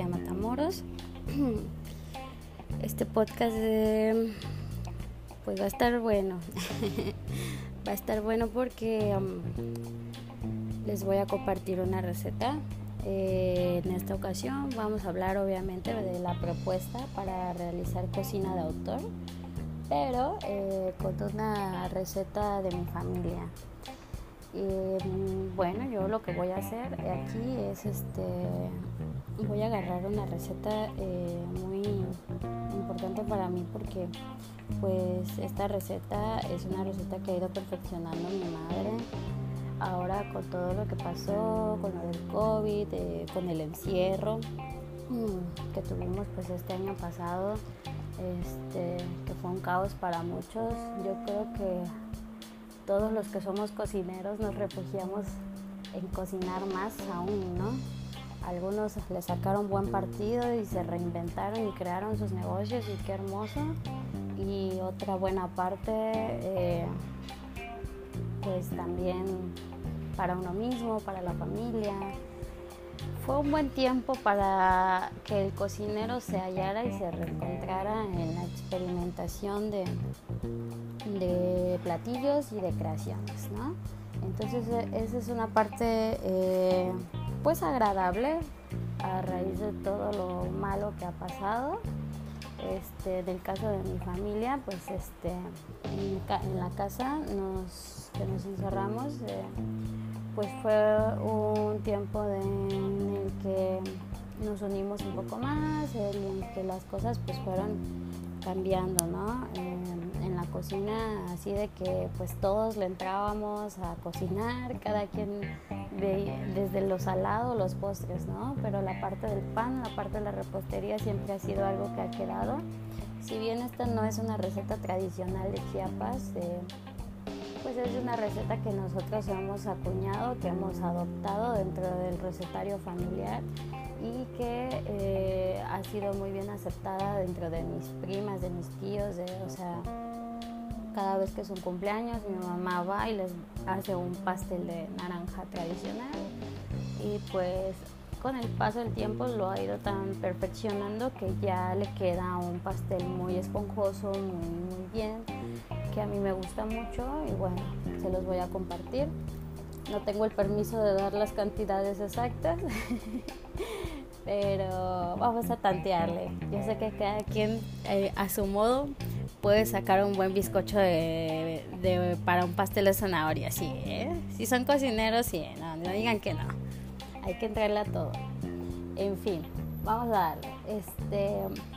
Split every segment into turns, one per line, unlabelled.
en Matamoros. Este podcast pues va a estar bueno. va a estar bueno porque um, les voy a compartir una receta. Eh, en esta ocasión vamos a hablar obviamente de la propuesta para realizar cocina de autor, pero eh, con una receta de mi familia. Y bueno, yo lo que voy a hacer aquí es este voy a agarrar una receta eh, muy importante para mí porque pues esta receta es una receta que ha ido perfeccionando mi madre. Ahora con todo lo que pasó con lo del covid eh, con el encierro mm, que tuvimos pues este año pasado este que fue un caos para muchos yo creo que todos los que somos cocineros nos refugiamos en cocinar más aún, ¿no? Algunos le sacaron buen partido y se reinventaron y crearon sus negocios y qué hermoso. Y otra buena parte, eh, pues también para uno mismo, para la familia. Fue un buen tiempo para que el cocinero se hallara y se reencontrara en la experimentación de, de platillos y de creaciones, ¿no? Entonces e, esa es una parte eh, pues agradable a raíz de todo lo malo que ha pasado. Este, del caso de mi familia, pues este, en, la casa nos, que nos encerramos, eh, pues fue un tiempo el que nos unimos un poco más, en que las cosas pues fueron cambiando, ¿no? En, la cocina, así de que pues todos le entrábamos a cocinar, cada quien desde lo salado, los postres, ¿no? Pero la parte del pan, la parte de la repostería siempre ha sido algo que ha quedado. Si bien esta no es una receta tradicional de Chiapas, eh, pues es una receta que nosotros hemos acuñado, que hemos adoptado dentro del recetario familiar y que eh, ha sido muy bien aceptada dentro de mis primas, de mis tíos, o sea, cada vez que es un cumpleaños mi mamá va y les hace un pastel de naranja tradicional y pues con el paso del tiempo lo ha ido tan perfeccionando que ya le queda un pastel muy esponjoso, muy, muy bien, que a mí me gusta mucho y bueno, se los voy a compartir. No tengo el permiso de dar las cantidades exactas, pero vamos a tantearle. Yo sé que cada quien eh, a su modo puede sacar un buen bizcocho de, para un pastel de zanahoria, sí, ¿eh? Si son cocineros, sí, no, no digan que no. Hay que entrarle a todo. En fin, vamos a darle. Este,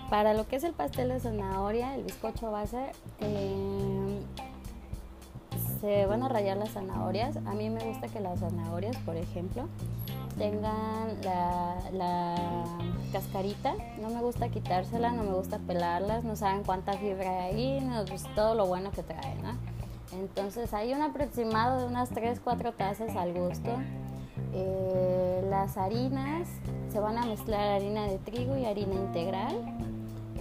para lo que es el pastel de zanahoria, el bizcocho base, eh, se van a rayar las zanahorias. A mí me gusta que las zanahorias, por ejemplo, tengan la, cascarita. No me gusta quitársela, no me gusta pelarlas, no saben cuánta fibra hay ahí, no, pues todo lo bueno que trae, ¿no? Entonces hay un aproximado de unas 3-4 tazas al gusto. Eh, las harinas, se van a mezclar harina de trigo y harina integral.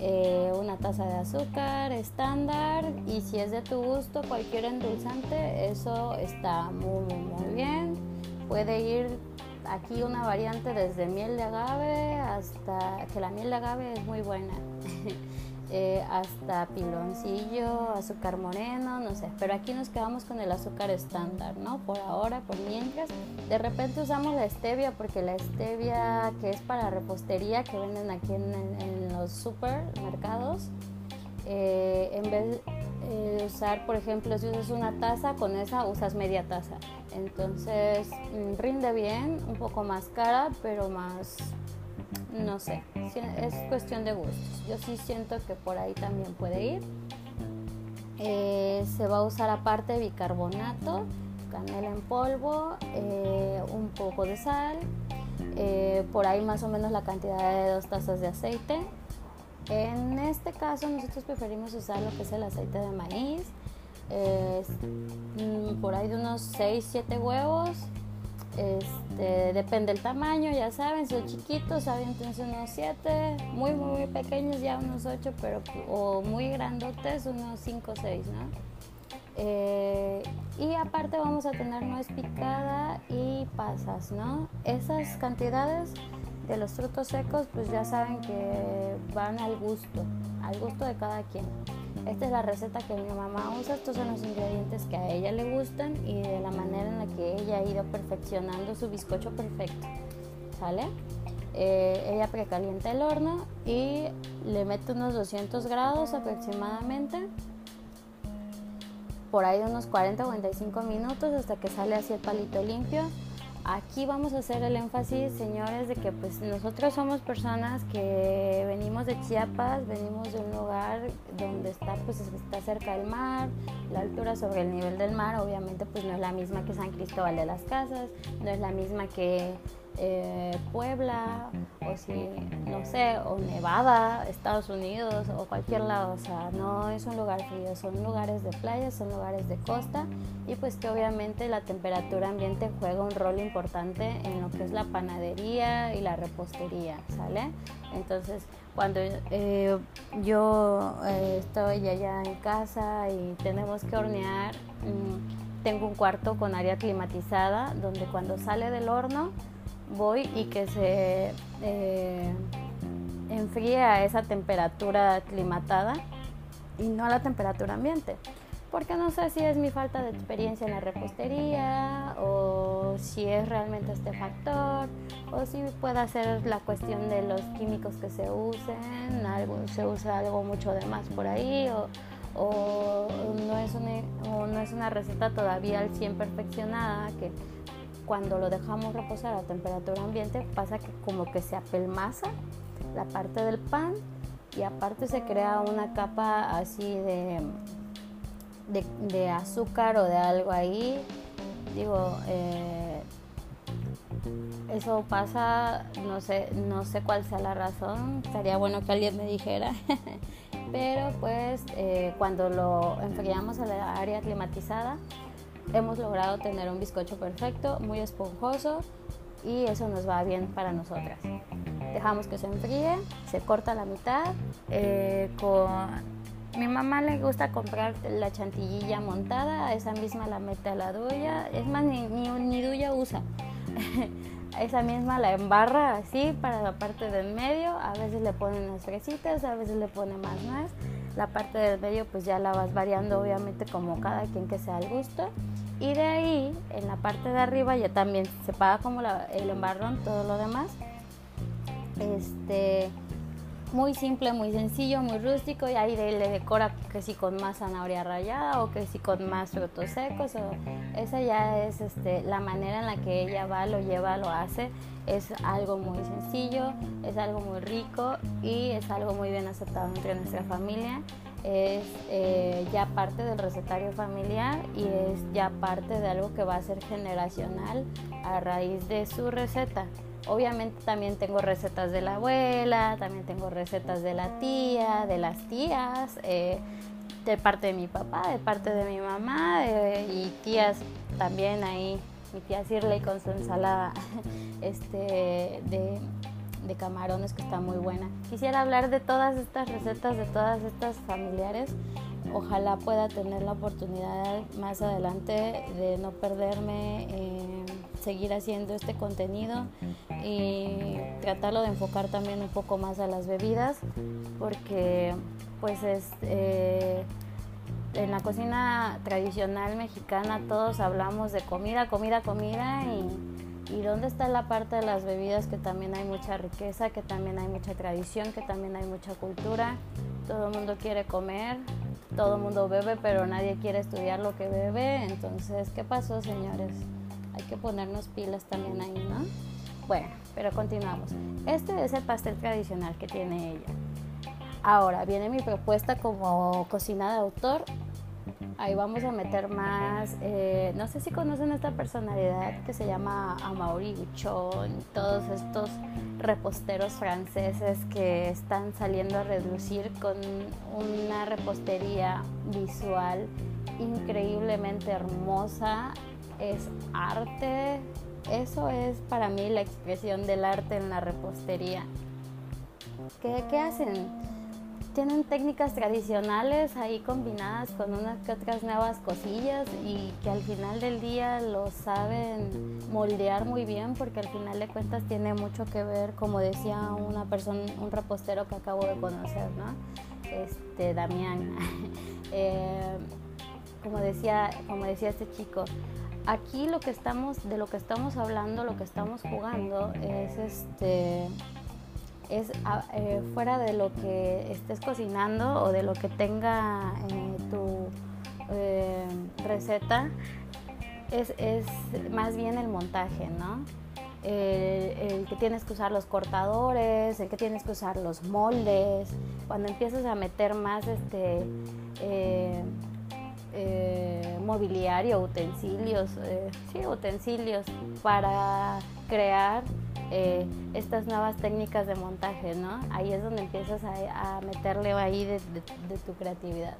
Eh, una taza de azúcar estándar y si es de tu gusto cualquier endulzante, eso está muy, muy bien. Puede ir aquí una variante desde miel de agave hasta, que la miel de agave es muy buena, eh, hasta piloncillo, azúcar moreno, no sé, pero aquí nos quedamos con el azúcar estándar, ¿no? Por ahora, por mientras. De repente usamos la stevia porque la stevia que es para repostería que venden aquí en, los supermercados, eh, en vez de usar, por ejemplo, si usas una taza, con esa usas media taza. Entonces mm, rinde bien, un poco más cara, pero más, no sé, es cuestión de gustos. Yo sí siento que por ahí también puede ir. Eh, se va a usar aparte bicarbonato, canela en polvo, eh, un poco de sal, eh, por ahí más o menos la cantidad de dos tazas de aceite. En este caso nosotros preferimos usar lo que es el aceite de maíz Mm, por ahí de unos 6, 7 huevos. Este, depende del tamaño, ya saben, si son chiquitos, saben entonces unos 7, muy, muy, pequeños ya unos 8, pero, o muy grandotes, unos 5 o 6, ¿no? Eh, y aparte vamos a tener nuez picada y pasas, ¿no? Esas cantidades De los frutos secos, pues ya saben que van al gusto, al gusto de cada quien. Esta es la receta que mi mamá usa, estos son los ingredientes que a ella le gustan y de la manera en la que ella ha ido perfeccionando su bizcocho perfecto. ¿Sale? Eh, ella precalienta el horno y le mete unos 200 grados aproximadamente por ahí unos 40 o 45 minutos hasta que sale así el palito limpio Aquí vamos a hacer el énfasis, señores, de que pues nosotros somos personas que venimos de Chiapas, venimos de un lugar donde está pues está cerca del mar, la altura sobre el nivel del mar, obviamente pues no es la misma que San Cristóbal de las Casas, no es la misma que eh, Puebla o si, no sé, o Nevada, Estados Unidos o cualquier lado. O sea, no es un lugar frío, son lugares de playa, son lugares de costa y pues que obviamente la temperatura ambiente juega un rol importante en lo que es la panadería y la repostería, ¿sale? Entonces, cuando eh, yo eh, estoy allá en casa y tenemos que hornear, mm, tengo un cuarto con área climatizada donde cuando sale del horno, voy y que se eh, enfríe a esa temperatura aclimatada y no a la temperatura ambiente. Porque no sé si es mi falta de experiencia en la repostería o si es realmente este factor o si puede ser la cuestión de los químicos que se usen, algo, se usa algo mucho de más por ahí o, o no, es una, o no es una receta todavía al 100 perfeccionada que cuando lo dejamos reposar a temperatura ambiente pasa que como que se apelmaza la parte del pan y aparte se crea una capa así de, de, azúcar o de algo ahí. Digo, eh, eso pasa, no sé, no sé cuál sea la razón, estaría bueno que alguien me dijera. Pero pues eh, cuando lo enfriamos a la área climatizada, hemos logrado tener un bizcocho perfecto, muy esponjoso y eso nos va bien para nosotras. Dejamos que se enfríe, se corta la mitad. Eh, con mi mamá le gusta comprar la chantillilla montada, esa misma la mete a la duya, es más, ni, ni, duya usa. esa misma la embarra así para la parte del medio, a veces le ponen las fresitas, a veces le pone más nuez. La parte del medio pues ya la vas variando obviamente como cada quien que sea al gusto. Y de ahí, en la parte de arriba, ya también se paga como el embarrón, todo lo demás. Este, muy simple, muy sencillo, muy rústico. Y ahí le decora que si con más zanahoria rallada o que si con más frutos secos. O, esa ya es este, la manera en la que ella va, lo lleva, lo hace. Es algo muy sencillo, es algo muy rico y es algo muy bien aceptado entre nuestra familia es eh, ya parte del recetario familiar y es ya parte de algo que va a ser generacional a raíz de su receta. Obviamente también tengo recetas de la abuela, también tengo recetas de la tía, de las tías, eh, de parte de mi papá, de parte de mi mamá y tías también ahí, mi tía Sirley con su ensalada este, de de camarones que está muy buena. Quisiera hablar de todas estas recetas, de todas estas familiares. Ojalá pueda tener la oportunidad más adelante de no perderme, en seguir haciendo este contenido y tratarlo de enfocar también un poco más a las bebidas, porque pues es... Eh, en la cocina tradicional mexicana todos hablamos de comida, comida, comida y ¿Y dónde está la parte de las bebidas que también hay mucha riqueza, que también hay mucha tradición, que también hay mucha cultura? Todo el mundo quiere comer, todo el mundo bebe, pero nadie quiere estudiar lo que bebe. Entonces, ¿qué pasó, señores? Hay que ponernos pilas también ahí, ¿no? Bueno, pero continuamos. Este es el pastel tradicional que tiene ella. Ahora viene mi propuesta como cocina de autor ahí vamos a meter más, eh, no sé si conocen esta personalidad que se llama Amaury Guchon, todos estos reposteros franceses que están saliendo a reducir con una repostería visual increíblemente hermosa, es arte, eso es para mí la expresión del arte en la repostería. ¿Qué, qué hacen? Tienen técnicas tradicionales ahí combinadas con unas que otras nuevas cosillas y que al final del día lo saben moldear muy bien porque al final de cuentas tiene mucho que ver, como decía una persona, un repostero que acabo de conocer, ¿no? Este, Damián. Eh, como decía, como decía este chico, aquí lo que estamos, de lo que estamos hablando, lo que estamos jugando es este es ah, eh, fuera de lo que estés cocinando o de lo que tenga eh, tu eh, receta, es, es, más bien el montaje, ¿no? El, que tienes que usar los cortadores, el que tienes que usar los moldes, cuando empiezas a meter más este mobiliario, utensilios, sí, utensilios para crear eh, estas nuevas técnicas de montaje, ¿no? Ahí es donde empiezas a, meterle ahí de, tu creatividad.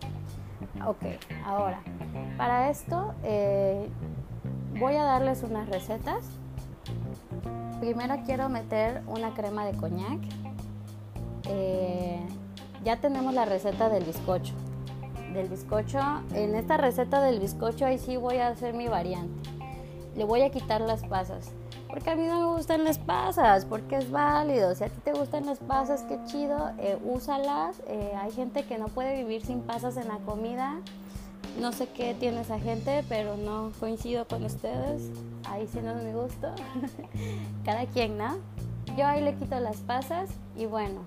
Ok, ahora, para esto eh, voy a darles unas recetas. Primero quiero meter una crema de coñac. Eh, ya tenemos la receta del bizcocho. Del bizcocho, en esta receta del bizcocho ahí sí voy a hacer mi variante. Le voy a quitar las pasas porque a mí no me gustan las pasas, porque es válido. Si a ti te gustan las pasas, qué chido, eh, úsalas. Eh, hay gente que no puede vivir sin pasas en la comida. No sé qué tiene esa gente, pero no coincido con ustedes. Ahí sí no es mi gusto. Cada quien, ¿no? Yo ahí le quito las pasas y bueno,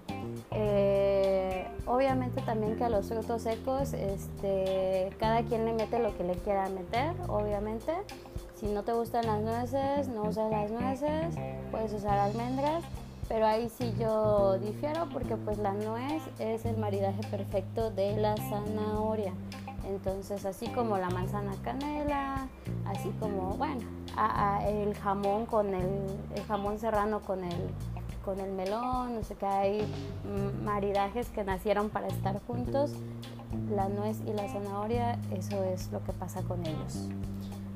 eh, obviamente también que a los frutos secos, este, cada quien le mete lo que le quiera meter, obviamente. Si no te gustan las nueces, no usas las nueces, puedes usar almendras, pero ahí sí yo difiero porque pues la nuez es el maridaje perfecto de la zanahoria. Entonces, así como la manzana canela, así como, bueno, el jamón con el, jamón serrano con el, con el melón, no sé qué, hay maridajes que nacieron para estar juntos. La nuez y la zanahoria, eso es lo que pasa con ellos.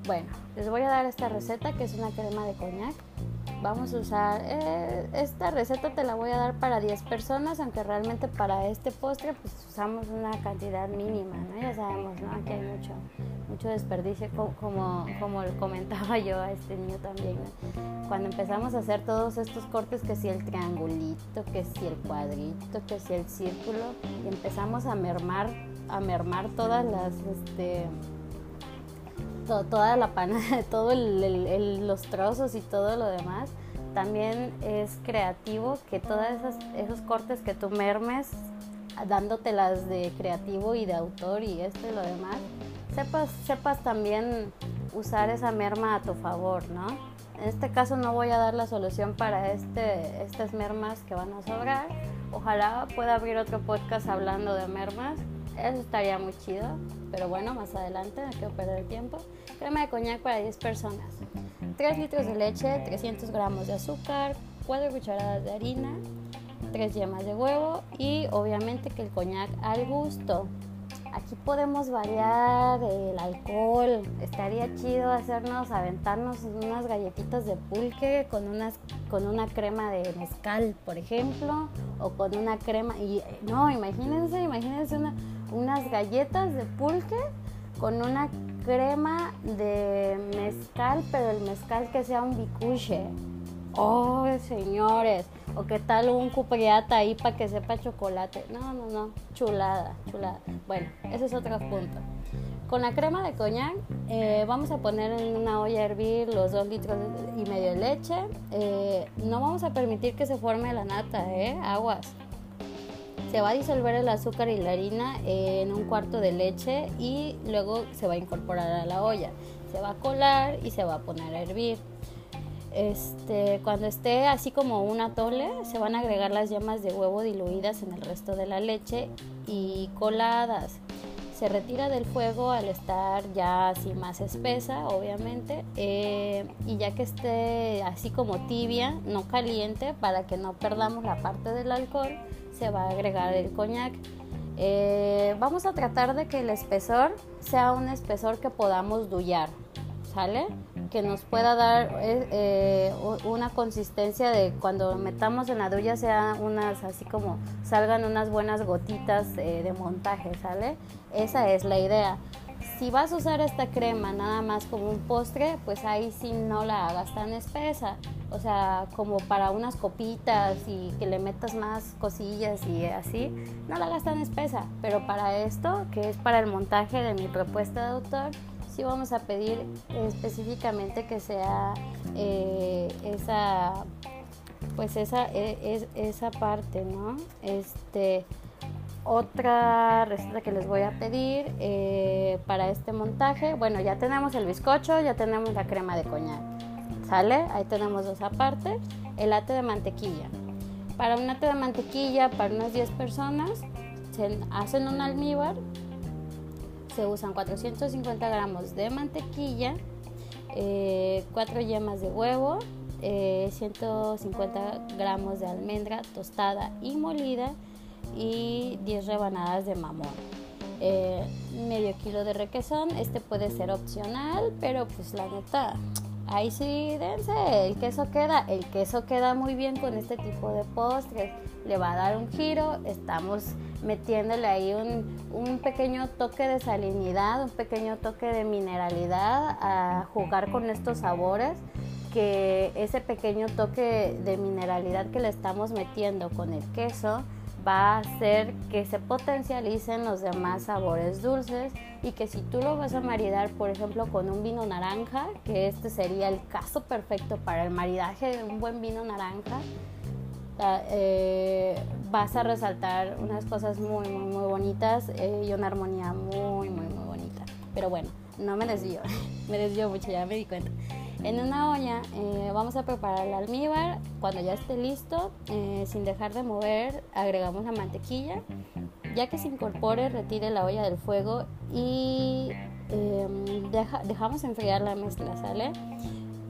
Bueno, les voy a dar esta receta que es una crema de coñac. Vamos a usar, eh, esta receta te la voy a dar para 10 personas, aunque realmente para este postre pues usamos una cantidad mínima, ¿no? Ya sabemos, ¿no? Aquí hay mucho, mucho desperdicio, como, como comentaba yo a este niño también, Cuando empezamos a hacer todos estos cortes, que si el triangulito, que si el cuadrito, que si el círculo, y empezamos a mermar, a mermar todas las, este, toda la pana, todos los trozos y todo lo demás, también es creativo que todos esos cortes que tú mermes, dándotelas de creativo y de autor y esto y lo demás, sepas, sepas también usar esa merma a tu favor, ¿no? En este caso no voy a dar la solución para este, estas mermas que van a sobrar. Ojalá pueda abrir otro podcast hablando de mermas eso estaría muy chido, pero bueno, más adelante, no quiero perder tiempo. Crema de coñac para 10 personas. 3 litros de leche, 300 gramos de azúcar, 4 cucharadas de harina, 3 yemas de huevo y obviamente que el coñac al gusto. Aquí podemos variar el alcohol. Estaría chido hacernos, aventarnos unas galletitas de pulque con, unas, con una crema de mezcal, por ejemplo, o con una crema. Y no, imagínense, imagínense una, unas galletas de pulque con una crema de mezcal, pero el mezcal que sea un bicuche. Oh, señores, o qué tal un cupriata ahí para que sepa chocolate. No, no, no, chulada, chulada. Bueno, ese es otro punto. Con la crema de coñac eh, vamos a poner en una olla a hervir los dos litros y medio de leche. Eh, no vamos a permitir que se forme la nata, ¿eh? Aguas. Se va a disolver el azúcar y la harina en un cuarto de leche y luego se va a incorporar a la olla. Se va a colar y se va a poner a hervir. Este, cuando esté así como una tole, se van a agregar las yemas de huevo diluidas en el resto de la leche y coladas. Se retira del fuego al estar ya así más espesa, obviamente, eh, y ya que esté así como tibia, no caliente, para que no perdamos la parte del alcohol, se va a agregar el coñac. Eh, vamos a tratar de que el espesor sea un espesor que podamos dullar, ¿sale? que nos pueda dar eh, eh, una consistencia de cuando metamos en la duya sea unas así como salgan unas buenas gotitas de montaje, ¿sale? Esa es la idea. Si vas a usar esta crema nada más como un postre, pues ahí sí no la hagas tan espesa. O sea, como para unas copitas y que le metas más cosillas y así, no la hagas tan espesa. Pero para esto, que es para el montaje de mi propuesta de autor, sí vamos a pedir específicamente que sea eh, esa pues esa e, es, esa parte no este otra receta que les voy a pedir eh, para este montaje, bueno, ya tenemos el bizcocho, ya tenemos la crema de coñac, ¿sale? Ahí tenemos dos aparte, el ate de mantequilla. Para un ate de mantequilla, para unas 10 personas, se hacen un almíbar, se usan 450 gramos de mantequilla, 4 eh, yemas de huevo, 150 eh, gramos de almendra tostada y molida, y 10 rebanadas de mamón. Eh, medio kilo de requesón, este puede ser opcional, pero pues la neta, ahí sí dense, el queso queda, el queso queda muy bien con este tipo de postres, le va a dar un giro, estamos metiéndole ahí un, un pequeño toque de salinidad, un pequeño toque de mineralidad a jugar con estos sabores que ese pequeño toque de mineralidad que le estamos metiendo con el queso va a hacer que se potencialicen los demás sabores dulces y que si tú lo vas a maridar, por ejemplo, con un vino naranja, que este sería el caso perfecto para el maridaje de un buen vino naranja, eh, vas a resaltar unas cosas muy, muy, muy bonitas eh, y una armonía muy, muy, muy bonita. Pero bueno, no me desvío, me desvío mucho, ya me di cuenta. En una olla eh, vamos a preparar el almíbar. Cuando ya esté listo, eh, sin dejar de mover, agregamos la mantequilla. Ya que se incorpore, retire la olla del fuego y em, dejamos enfriar la mezcla, ¿sale?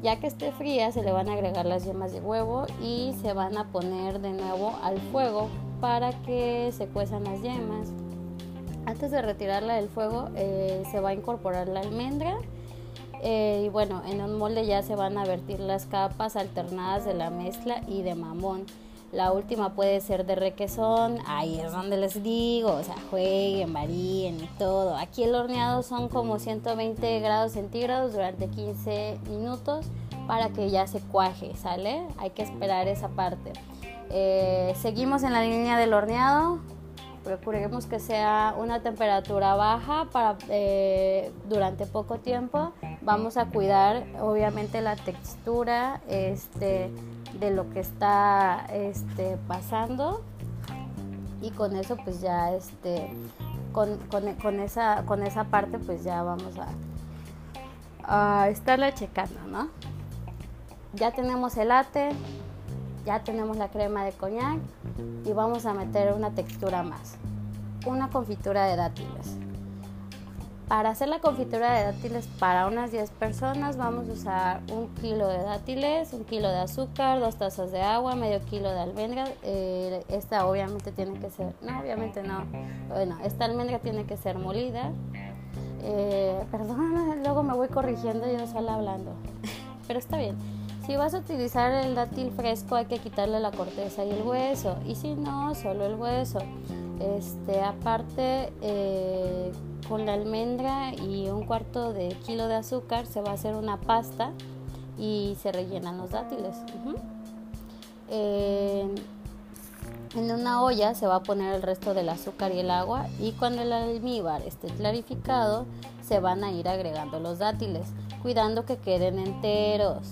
Ya que esté fría, se le van a agregar las yemas de huevo y se van a poner de nuevo al fuego para que se cuezan las yemas. Antes de retirarla del fuego, eh, se va a incorporar la almendra eh, y bueno, en un molde ya se van a vertir las capas alternadas de la mezcla y de mamón. La última puede ser de requesón, ahí es donde les digo, o sea, jueguen, varíen y todo. Aquí el horneado son como 120 grados centígrados durante 15 minutos para que ya se cuaje, ¿sale? Hay que esperar esa parte. Eh, seguimos en la línea del horneado, procuremos que sea una temperatura baja para eh, durante poco tiempo vamos a cuidar obviamente la textura este, de lo que está este, pasando. Y con eso pues ya este con, con, esa con esa parte pues ya vamos a, a estarla checando no ya tenemos el latte ya tenemos la crema de coñac y vamos a meter una textura más una confitura de dátiles para hacer la confitura de dátiles para unas 10 personas vamos a usar un kilo de dátiles, un kilo de azúcar, dos tazas de agua, medio kilo de almendra. Eh, esta obviamente tiene que ser, no, obviamente no. Bueno, esta almendra tiene que ser molida. Eh, perdón, luego me voy corrigiendo yo sola hablando. Pero está bien. Si vas a utilizar el dátil fresco hay que quitarle la corteza y el hueso. Y si no, solo el hueso. Este, aparte, eh, con la almendra y un cuarto de kilo de azúcar se va a hacer una pasta y se rellenan los dátiles. en una olla se va a poner el resto del azúcar y el agua y cuando el almíbar esté clarificado se van a ir agregando los dátiles, cuidando que queden enteros.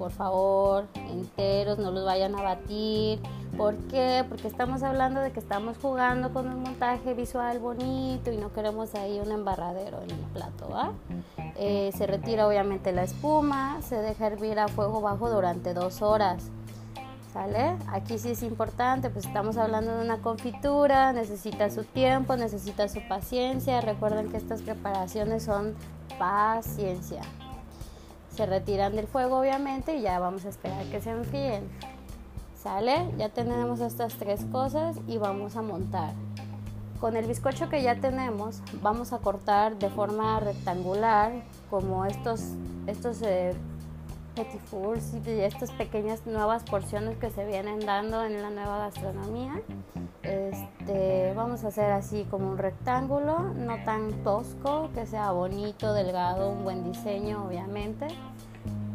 Por favor, enteros, no los vayan a batir ¿Por qué? Porque estamos hablando de que estamos jugando con un montaje visual bonito y no queremos ahí un embarradero en el plato. Eh, se retira obviamente la espuma, se deja hervir a fuego bajo durante dos horas. ¿Sale? Aquí sí es importante, pues estamos hablando de una confitura, necesita su tiempo, necesita su paciencia. Recuerden que estas preparaciones son paciencia. Se retiran del fuego obviamente y ya vamos a esperar que se enfríen. ¿Sale? Ya tenemos estas tres cosas y vamos a montar. Con el bizcocho que ya tenemos, vamos a cortar de forma rectangular, como estos, estos eh, petit fours y estas pequeñas nuevas porciones que se vienen dando en la nueva gastronomía. Este, vamos a hacer así como un rectángulo, no tan tosco, que sea bonito, delgado, un buen diseño obviamente.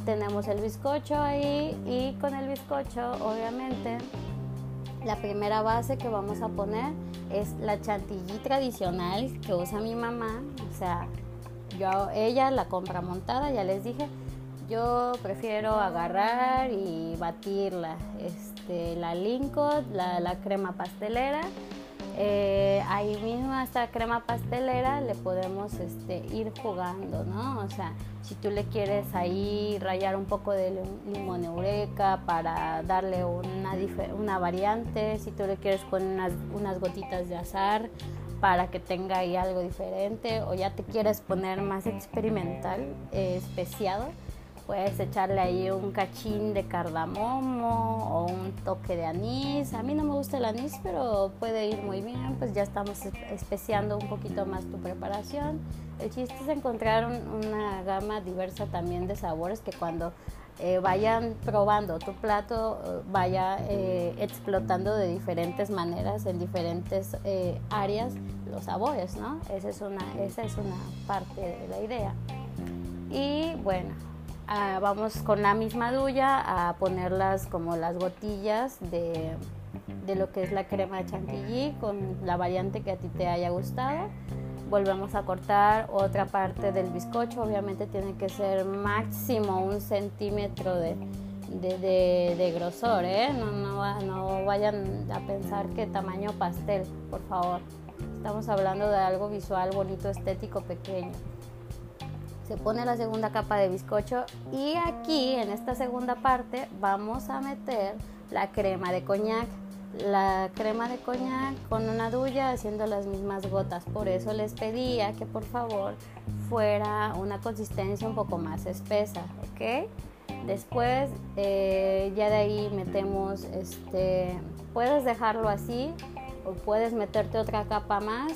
Tenemos el bizcocho ahí y con el bizcocho obviamente la primera base que vamos a poner es la chantilly tradicional que usa mi mamá, o sea, yo, ella la compra montada, ya les dije, yo prefiero agarrar y batirla. Este, la Lincoln, la, la crema pastelera. Eh, ahí mismo esta crema pastelera le podemos este, ir jugando, ¿no? O sea, si tú le quieres ahí rayar un poco de limón eureka para darle una, una variante, si tú le quieres poner unas, unas gotitas de azar para que tenga ahí algo diferente o ya te quieres poner más experimental, eh, especiado, puedes echarle ahí un cachín de cardamomo o un toque de anís. A mí no me gusta el anís, pero puede ir muy bien, pues ya estamos especiando un poquito más tu preparación. El chiste es encontrar una gama diversa también de sabores que cuando eh, vayan probando tu plato, eh, vaya eh, explotando de diferentes maneras en diferentes áreas los sabores, ¿no? Esa es, una, esa es una parte de la idea. Y bueno, ah, vamos con la misma duya a ponerlas como las gotillas de, de lo que es la crema de chantilly con la variante que a ti te haya gustado volvemos a cortar otra parte del bizcocho, obviamente tiene que ser máximo un centímetro de, de, grosor, ¿eh? no, no, no vayan a pensar que tamaño pastel, por favor. Estamos hablando de algo visual, bonito, estético, pequeño. Se pone la segunda capa de bizcocho y aquí en esta segunda parte vamos a meter la crema de coñac la crema de coñac con una duya haciendo las mismas gotas. Por eso les pedía que por favor fuera una consistencia un poco más espesa, ¿ok? Después eh, ya de ahí metemos, este, puedes dejarlo así o puedes meterte otra capa más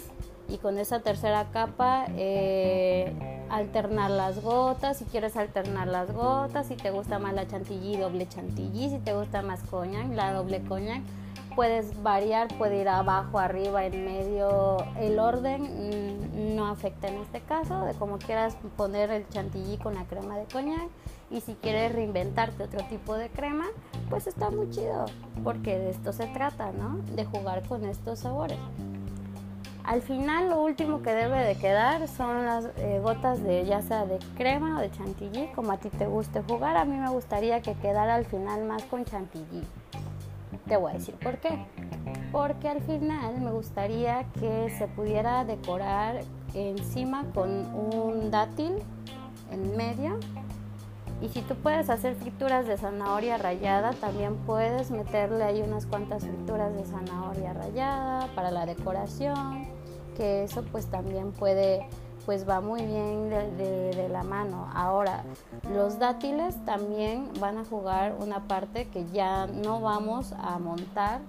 y con esa tercera capa eh, alternar las gotas, si quieres alternar las gotas, si te gusta más la chantilly, doble chantilly, si te gusta más coñac, la doble coñac puedes variar, puede ir abajo, arriba, en medio. El orden mm, no afecta en este caso, de cómo quieras poner el chantilly con la crema de coñac. Y si quieres reinventarte otro tipo de crema, pues está muy chido, porque de esto se trata, ¿no? De jugar con estos sabores. Al final lo último que debe de quedar son las eh, gotas de ya sea de crema o de chantilly, como a ti te guste jugar. A mí me gustaría que quedara al final más con chantilly. Te voy a decir por qué. Porque al final me gustaría que se pudiera decorar encima con un dátil en medio. Y si tú puedes hacer frituras de zanahoria rallada, también puedes meterle ahí unas cuantas frituras de zanahoria rallada para la decoración, que eso pues también puede pues va muy bien de, la mano. Ahora, los dátiles también van a jugar una parte que ya no vamos a montar.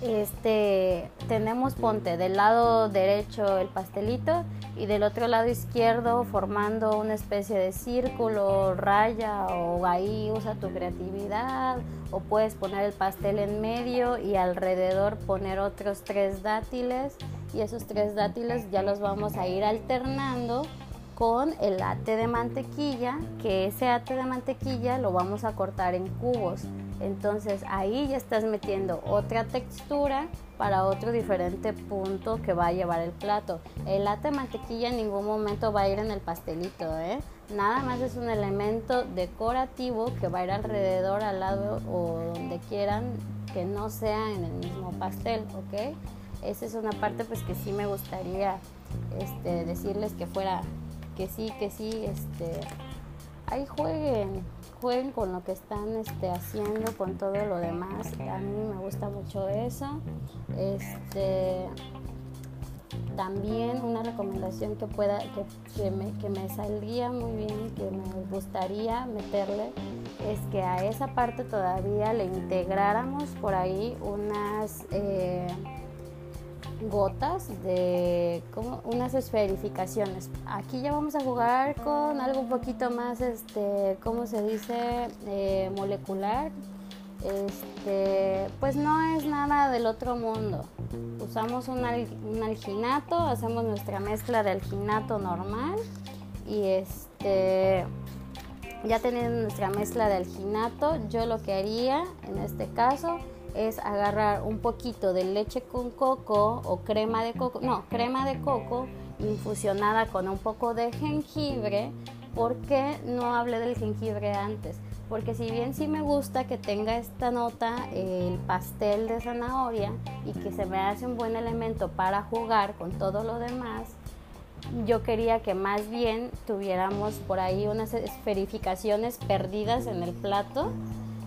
Este, tenemos ponte del lado derecho el pastelito y del otro lado izquierdo formando una especie de círculo, raya o ahí usa tu creatividad o puedes poner el pastel en medio y alrededor poner otros tres dátiles y esos tres dátiles ya los vamos a ir alternando con el ate de mantequilla, que ese ate de mantequilla lo vamos a cortar en cubos. Entonces ahí ya estás metiendo otra textura para otro diferente punto que va a llevar el plato. El de mantequilla en ningún momento va a ir en el pastelito, ¿eh? Nada más es un elemento decorativo que va a ir alrededor, al lado o donde quieran que no sea en el mismo pastel, ¿ok? esa es una parte pues que sí me gustaría este, decirles que fuera, que sí, que sí, este, ahí jueguen, jueguen con lo que están este, haciendo, con todo lo demás. A mí me gusta mucho eso. Este, también una recomendación que pueda, que, me, que me saldría muy bien, que me gustaría meterle, es que a esa parte todavía le integráramos por ahí unas... Eh, gotas de como unas esferificaciones. Aquí ya vamos a jugar con algo un poquito más, este, ¿cómo se dice? Eh, molecular. Este, pues no es nada del otro mundo. Usamos un, alginato, hacemos nuestra mezcla de alginato normal y este ya teniendo nuestra mezcla de alginato, yo lo que haría en este caso es agarrar un poquito de leche con coco o crema de coco, no, crema de coco infusionada con un poco de jengibre. ¿Por qué no hablé del jengibre antes? Porque si bien sí me gusta que tenga esta nota el pastel de zanahoria y que se me hace un buen elemento para jugar con todo lo demás, yo quería que más bien tuviéramos por ahí unas esferificaciones perdidas en el plato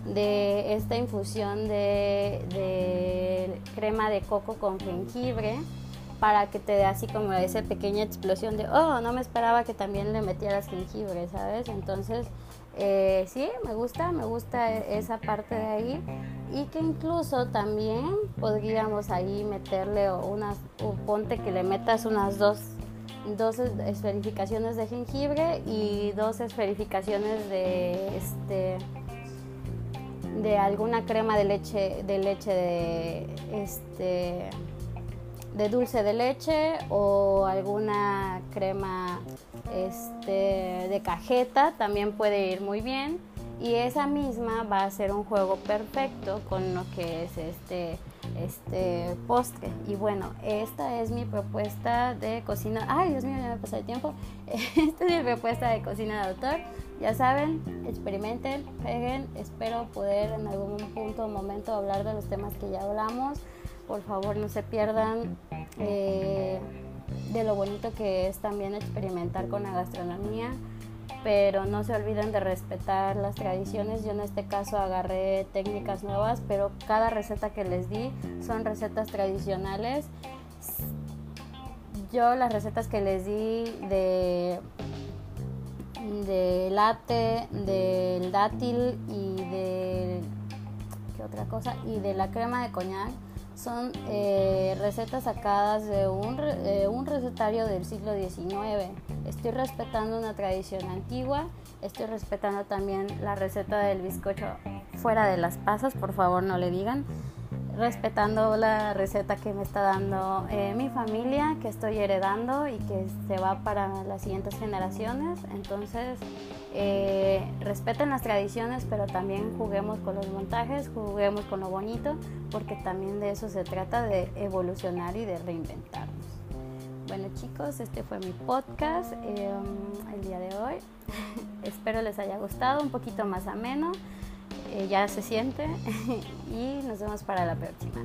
de esta infusión de, crema de coco con jengibre para que te dé así como esa pequeña explosión de, oh, no me esperaba que también le metieras jengibre, ¿sabes? Entonces, eh, sí, me gusta, me gusta esa parte de ahí y que incluso también podríamos ahí meterle unas, o ponte que le metas unas dos dos esferificaciones de jengibre y dos esferificaciones de este de alguna crema de leche de leche de este de dulce de leche o alguna crema este de cajeta también puede ir muy bien y esa misma va a ser un juego perfecto con lo que es este este postre. Y bueno, esta es mi propuesta de cocina. Ay, Dios mío, ya me pasó el tiempo. Esta es mi propuesta de cocina de autor. Ya saben, experimenten, peguen. Espero poder en algún punto o momento hablar de los temas que ya hablamos. Por favor, no se pierdan eh, de lo bonito que es también experimentar con la gastronomía pero no se olviden de respetar las tradiciones. Yo en este caso agarré técnicas nuevas, pero cada receta que les di son recetas tradicionales. Yo las recetas que les di de de latte, del dátil y de ¿qué otra cosa? y de la crema de coñac son eh, recetas sacadas de un, un, recetario del siglo XIX. Estoy respetando una tradición antigua, estoy respetando también la receta del bizcocho fuera de las pasas, por favor no le digan respetando la receta que me está dando eh, mi familia, que estoy heredando y que se va para las siguientes generaciones. Entonces, eh, respeten las tradiciones, pero también juguemos con los montajes, juguemos con lo bonito, porque también de eso se trata, de evolucionar y de reinventarnos. Bueno chicos, este fue mi podcast em, el día de hoy. Espero les haya gustado, un poquito más ameno. Eh, ya se siente y nos vemos para la próxima.